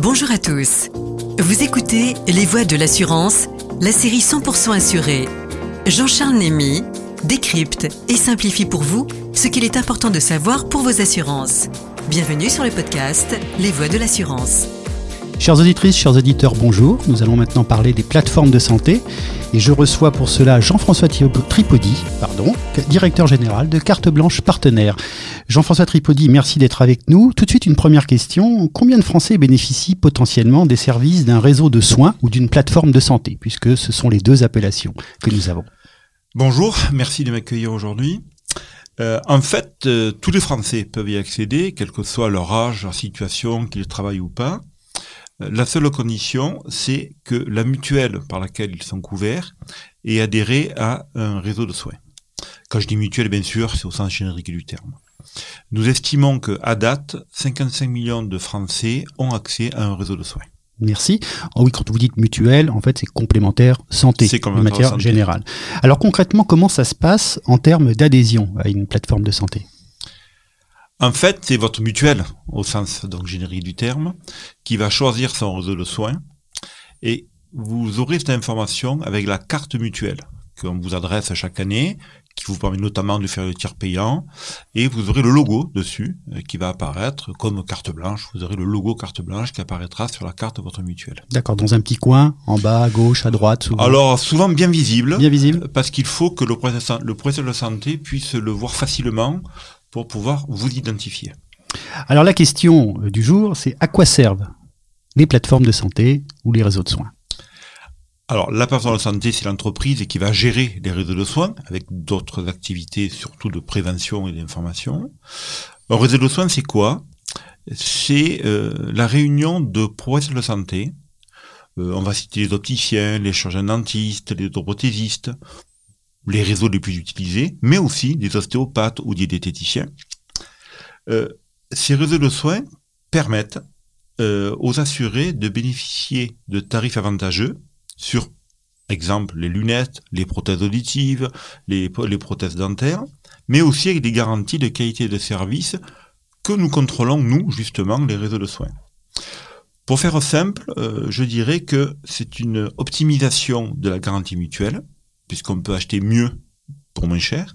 Bonjour à tous. Vous écoutez Les Voix de l'assurance, la série 100% assurée. Jean-Charles Némy décrypte et simplifie pour vous ce qu'il est important de savoir pour vos assurances. Bienvenue sur le podcast Les Voix de l'assurance. Chères auditrices, chers auditeurs, bonjour. Nous allons maintenant parler des plateformes de santé. Et je reçois pour cela Jean-François Tripodi, pardon, directeur général de Carte Blanche Partenaire. Jean-François Tripodi, merci d'être avec nous. Tout de suite, une première question. Combien de Français bénéficient potentiellement des services d'un réseau de soins ou d'une plateforme de santé, puisque ce sont les deux appellations que nous avons? Bonjour, merci de m'accueillir aujourd'hui. Euh, en fait, euh, tous les Français peuvent y accéder, quel que soit leur âge, leur situation, qu'ils travaillent ou pas. La seule condition, c'est que la mutuelle par laquelle ils sont couverts ait adhéré à un réseau de soins. Quand je dis mutuelle, bien sûr, c'est au sens générique du terme. Nous estimons qu'à date, 55 millions de Français ont accès à un réseau de soins. Merci. Oh oui, quand vous dites mutuelle, en fait, c'est complémentaire santé, en matière générale. Alors concrètement, comment ça se passe en termes d'adhésion à une plateforme de santé? En fait, c'est votre mutuelle, au sens donc générique du terme, qui va choisir son réseau de soins. Et vous aurez cette information avec la carte mutuelle qu'on vous adresse chaque année, qui vous permet notamment de faire le tiers payant, et vous aurez le logo dessus euh, qui va apparaître comme carte blanche. Vous aurez le logo carte blanche qui apparaîtra sur la carte de votre mutuelle. D'accord, dans un petit coin, en bas, à gauche, à droite. Souvent. Alors souvent bien visible. Bien visible. Parce qu'il faut que le professionnel de santé puisse le voir facilement pour pouvoir vous identifier. Alors la question du jour, c'est à quoi servent les plateformes de santé ou les réseaux de soins? Alors, la plateforme de santé, c'est l'entreprise qui va gérer les réseaux de soins avec d'autres activités, surtout de prévention et d'information. Un réseau de soins, c'est quoi? C'est euh, la réunion de professionnels de santé. Euh, on va citer les opticiens, les chirurgiens dentistes, les orthoprothésistes, les réseaux les plus utilisés, mais aussi des ostéopathes ou des diététiciens. Euh, ces réseaux de soins permettent euh, aux assurés de bénéficier de tarifs avantageux sur, exemple, les lunettes, les prothèses auditives, les, prothèses dentaires, mais aussi avec des garanties de qualité de service que nous contrôlons, nous, justement, les réseaux de soins. Pour faire simple, euh, je dirais que c'est une optimisation de la garantie mutuelle, puisqu'on peut acheter mieux pour moins cher,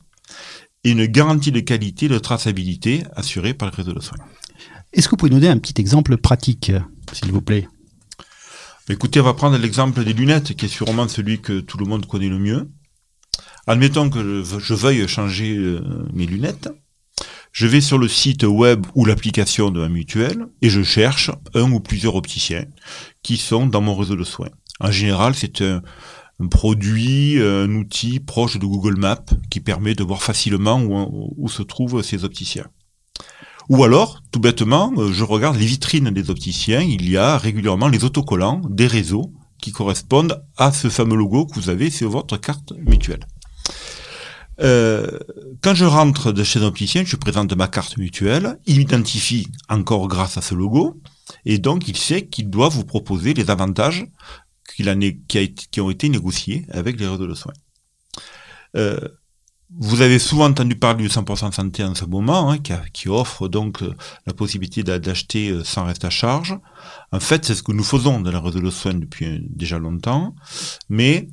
et une garantie de qualité, de traçabilité assurée par le réseau de soins. Est-ce que vous pouvez nous donner un petit exemple pratique, s'il vous plaît? Écoutez, on va prendre l'exemple des lunettes, qui est sûrement celui que tout le monde connaît le mieux. Admettons que je veuille changer euh, mes lunettes. Je vais sur le site web ou l'application de ma mutuelle et je cherche un ou plusieurs opticiens qui sont dans mon réseau de soins. En général, c'est un produit, un outil proche de Google Maps qui permet de voir facilement où, se trouvent ces opticiens. Ou alors, tout bêtement, euh, je regarde les vitrines des opticiens, il y a régulièrement les autocollants des réseaux qui correspondent à ce fameux logo que vous avez sur votre carte mutuelle. Euh, quand je rentre de chez un opticien, je présente ma carte mutuelle, il m'identifie encore grâce à ce logo, et donc il sait qu'il doit vous proposer les avantages qui, ont été négociés avec les réseaux de soins. Euh, vous avez souvent entendu parler du 100% santé en ce moment, hein, qui, offre donc euh, la possibilité d'acheter euh, sans reste à charge. En fait, c'est ce que nous faisons dans les réseaux de soins depuis déjà longtemps, mais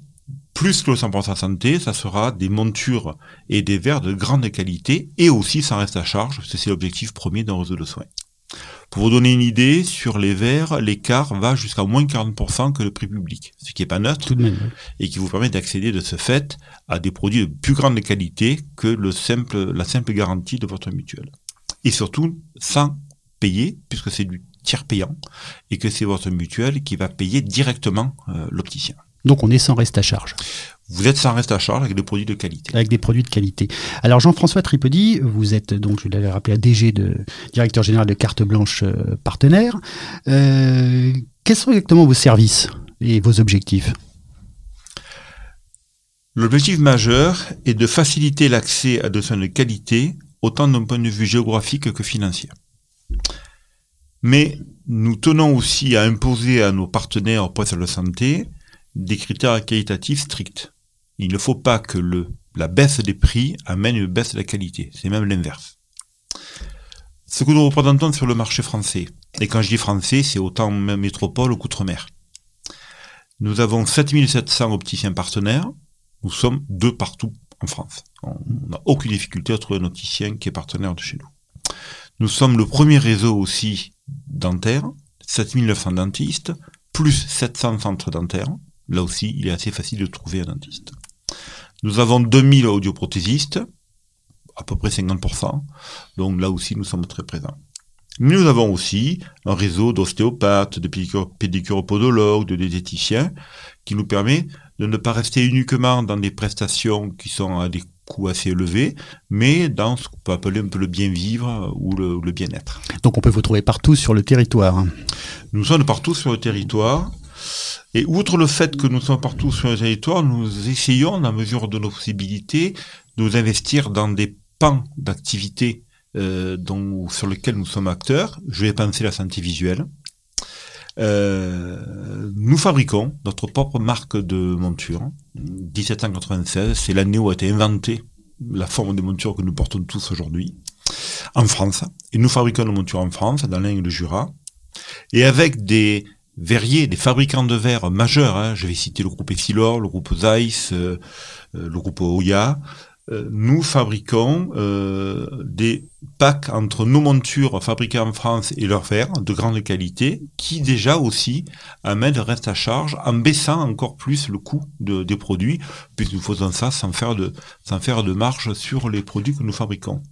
plus que le 100% santé, ça sera des montures et des verres de grande qualité et aussi sans reste à charge, c'est l'objectif premier d'un réseau de soins. Pour vous donner une idée, sur les verres, l'écart va jusqu'à moins 40% que le prix public, ce qui n'est pas neutre, et qui vous permet d'accéder de ce fait à des produits de plus grande qualité que le simple, la simple garantie de votre mutuelle. Et surtout, sans payer, puisque c'est du tiers payant, et que c'est votre mutuelle qui va payer directement euh, l'opticien. Donc on est sans reste à charge. Vous êtes sans reste à charge avec des produits de qualité. Avec des produits de qualité. Alors Jean-François Tripodi, vous êtes donc, je l'avais rappelé, à DG de directeur général de Carte Blanche euh, Partenaire. Euh, quels sont exactement vos services et vos objectifs? L'objectif majeur est de faciliter l'accès à des soins de qualité, autant d'un point de vue géographique que financier. Mais nous tenons aussi à imposer à nos partenaires au poste de santé des critères qualitatifs stricts. Il ne faut pas que la baisse des prix amène une baisse de la qualité. C'est même l'inverse. ce que nous représentons sur le marché français. Et quand je dis français, c'est autant métropole qu'outre-mer. Nous avons 7700 opticiens partenaires. Nous sommes deux partout en France. On n'a aucune difficulté à trouver un opticien qui est partenaire de chez nous. Nous sommes le premier réseau aussi dentaire, 7900 dentistes, plus 700 centres dentaires. Là aussi, il est assez facile de trouver un dentiste. Nous avons 2000 audioprothésistes, à peu près 50%. Donc là aussi, nous sommes très présents. Nous avons aussi un réseau d'ostéopathes, de pédicuropodologues, de diététiciens, qui nous permet de ne pas rester uniquement dans des prestations qui sont à des coûts assez élevés, mais dans ce qu'on peut appeler un peu le bien-vivre ou le, bien-être. Donc on peut vous trouver partout sur le territoire. Nous sommes partout sur le territoire. Et outre le fait que nous sommes partout sur le territoire, nous essayons, dans la mesure de nos possibilités, de nous investir dans des pans d'activité euh, sur lesquels nous sommes acteurs. Je vais penser la santé visuelle. Euh, nous fabriquons notre propre marque de monture. 1796, c'est l'année où a été inventée la forme de monture que nous portons tous aujourd'hui en France. Et nous fabriquons nos montures en France, dans l'Ain et le Jura. Et avec des verriers, des fabricants de verre majeurs, hein. je vais citer le groupe Essilor, le groupe Zeiss, euh, le groupe Oya, euh, nous fabriquons euh, des packs entre nos montures fabriquées en France et leurs verres de grande qualité, qui déjà aussi amènent le reste à charge en baissant encore plus le coût des produits, puisque nous faisons ça sans faire de, sans faire de marge sur les produits que nous fabriquons.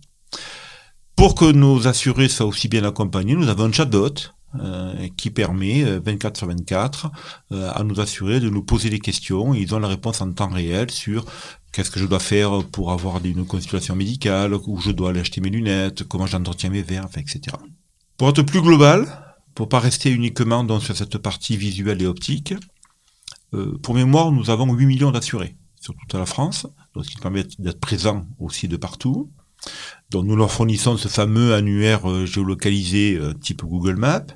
Pour que nos assurés soient aussi bien accompagnés, nous avons un chatbot euh, qui permet 24 sur 24 à nous assurer de nous poser des questions. Ils ont la réponse en temps réel sur Qu'est-ce que je dois faire pour avoir une consultation médicale, où je dois aller acheter mes lunettes, comment j'entretiens mes verres, etc. Pour être plus global, pour pas rester uniquement sur cette partie visuelle et optique, euh, pour mémoire, nous avons 8 millions d'assurés sur toute la France, ce qui permet d'être présents aussi de partout. Donc nous leur fournissons ce fameux annuaire euh, géolocalisé euh, type Google Maps,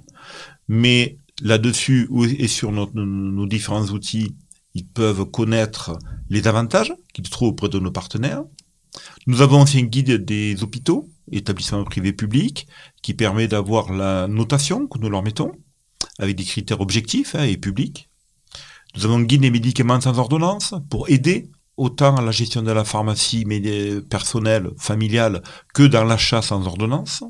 mais là-dessus et sur nos différents outils, ils peuvent connaître les avantages qu'ils trouvent auprès de nos partenaires. Nous avons aussi un guide des hôpitaux, établissements privés publics, qui permet d'avoir la notation que nous leur mettons, avec des critères objectifs hein, et publics. Nous avons un guide des médicaments sans ordonnance pour aider autant à la gestion de la pharmacie personnelle, familiale, que dans l'achat sans ordonnance.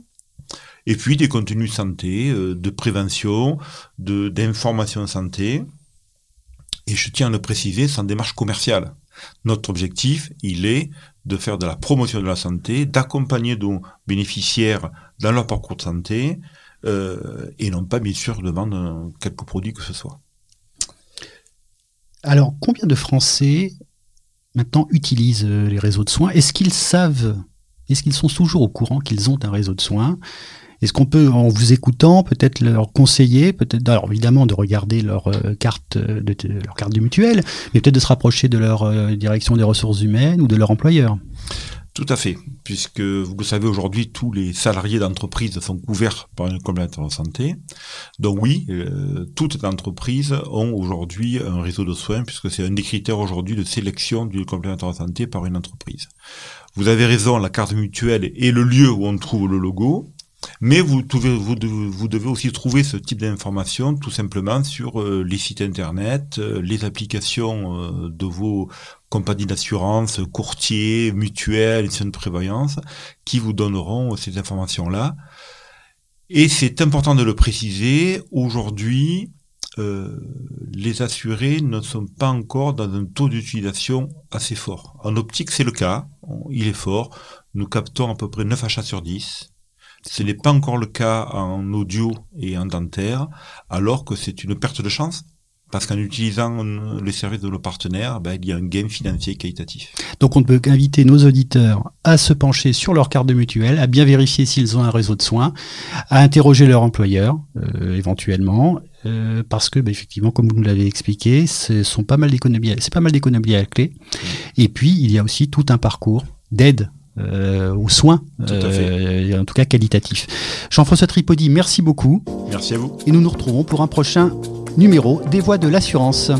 Et puis des contenus santé, euh, de prévention, d'information santé, et je tiens à le préciser, sans démarche commerciale. Notre objectif, il est de faire de la promotion de la santé, d'accompagner nos bénéficiaires dans leur parcours de santé, euh, et non pas bien sûr de vendre quelques produits que ce soit. Alors, combien de Français maintenant utilisent euh, les réseaux de soins. Est-ce qu'ils savent, est-ce qu'ils sont toujours au courant qu'ils ont un réseau de soins? Est-ce qu'on peut, en vous écoutant, peut-être leur conseiller, peut-être, alors évidemment, de regarder leur euh, carte de, leur carte de mutuelle, mais peut-être de se rapprocher de leur euh, direction des ressources humaines ou de leur employeur? Tout à fait, puisque vous le savez aujourd'hui, tous les salariés d'entreprise sont couverts par une complémentaire de santé. Donc oui, euh, toutes les entreprises ont aujourd'hui un réseau de soins, puisque c'est un des critères aujourd'hui de sélection du complémentaire de santé par une entreprise. Vous avez raison, la carte mutuelle est le lieu où on trouve le logo. Mais vous devez, aussi trouver ce type d'informations tout simplement sur euh, les sites internet, euh, les applications de vos compagnies d'assurance, courtiers, mutuelles, institutions de prévoyance, qui vous donneront ces informations-là. Et c'est important de le préciser, aujourd'hui, les assurés ne sont pas encore dans un taux d'utilisation assez fort. En optique, c'est le cas, il est fort. Nous captons à peu près 9 achats sur 10 ce n'est pas encore le cas en audio et en dentaire, alors que c'est une perte de chance parce qu'en utilisant les services de nos partenaires, ben, il y a un gain financier qualitatif. Donc on ne peut qu'inviter nos auditeurs à se pencher sur leur carte de mutuelle, à bien vérifier s'ils ont un réseau de soins, à interroger leur employeur euh, éventuellement, euh, parce que ben, effectivement, comme vous nous l'avez expliqué, ce sont pas mal d'économies, c'est pas mal d'économies à la clé. Et puis il y a aussi tout un parcours d'aide euh, aux soins, euh, en tout cas qualitatifs. Jean-François Tripodi, merci beaucoup. Merci à vous. Et nous nous retrouvons pour un prochain numéro des Voix de l'assurance.